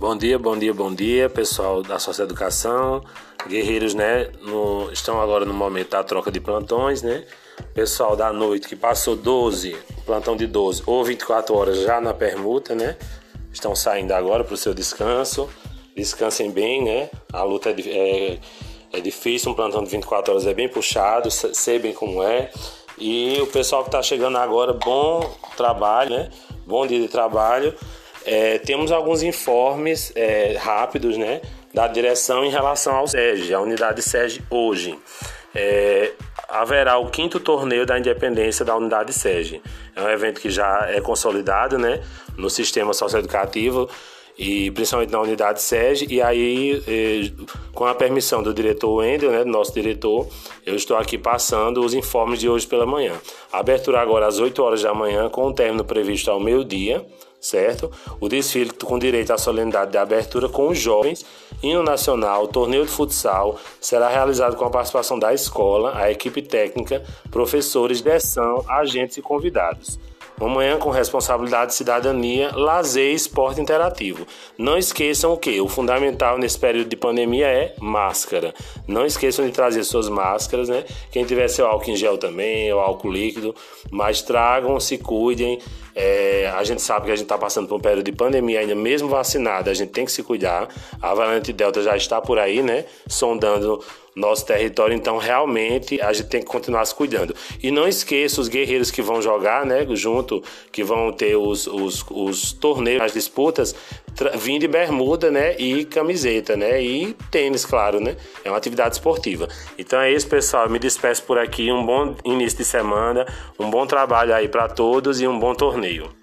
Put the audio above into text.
Bom dia, bom dia, bom dia, pessoal da Social Educação. Guerreiros, né, no, estão agora no momento da troca de plantões, né? Pessoal da noite que passou 12, plantão de 12 ou 24 horas já na permuta, né? Estão saindo agora para o seu descanso. Descansem bem, né? A luta é, é, é difícil, um plantão de 24 horas é bem puxado, sei bem como é. E o pessoal que está chegando agora, bom trabalho, né? Bom dia de trabalho. É, temos alguns informes é, rápidos né, da direção em relação ao SEG, a unidade SEG hoje. É, haverá o quinto torneio da independência da unidade SEG. É um evento que já é consolidado né, no sistema socioeducativo e principalmente na unidade SEG. E aí, é, com a permissão do diretor Wendel, né, do nosso diretor, eu estou aqui passando os informes de hoje pela manhã. abertura agora às 8 horas da manhã, com o término previsto ao meio-dia certo? O desfile com direito à solenidade de abertura com os jovens, hino nacional, torneio de futsal, será realizado com a participação da escola, a equipe técnica, professores, direção, agentes e convidados. Uma manhã com responsabilidade, cidadania, lazer e esporte interativo. Não esqueçam o que? O fundamental nesse período de pandemia é máscara. Não esqueçam de trazer suas máscaras, né? Quem tiver seu álcool em gel também, ou álcool líquido, mas tragam, se cuidem. É, a gente sabe que a gente está passando por um período de pandemia, ainda mesmo vacinado, a gente tem que se cuidar. A variante Delta já está por aí, né? Sondando nosso território, então realmente a gente tem que continuar se cuidando. E não esqueça os guerreiros que vão jogar, né, junto, que vão ter os, os, os torneios, as disputas, vindo de bermuda, né, e camiseta, né, e tênis, claro, né, é uma atividade esportiva. Então é isso, pessoal, eu me despeço por aqui, um bom início de semana, um bom trabalho aí para todos e um bom torneio.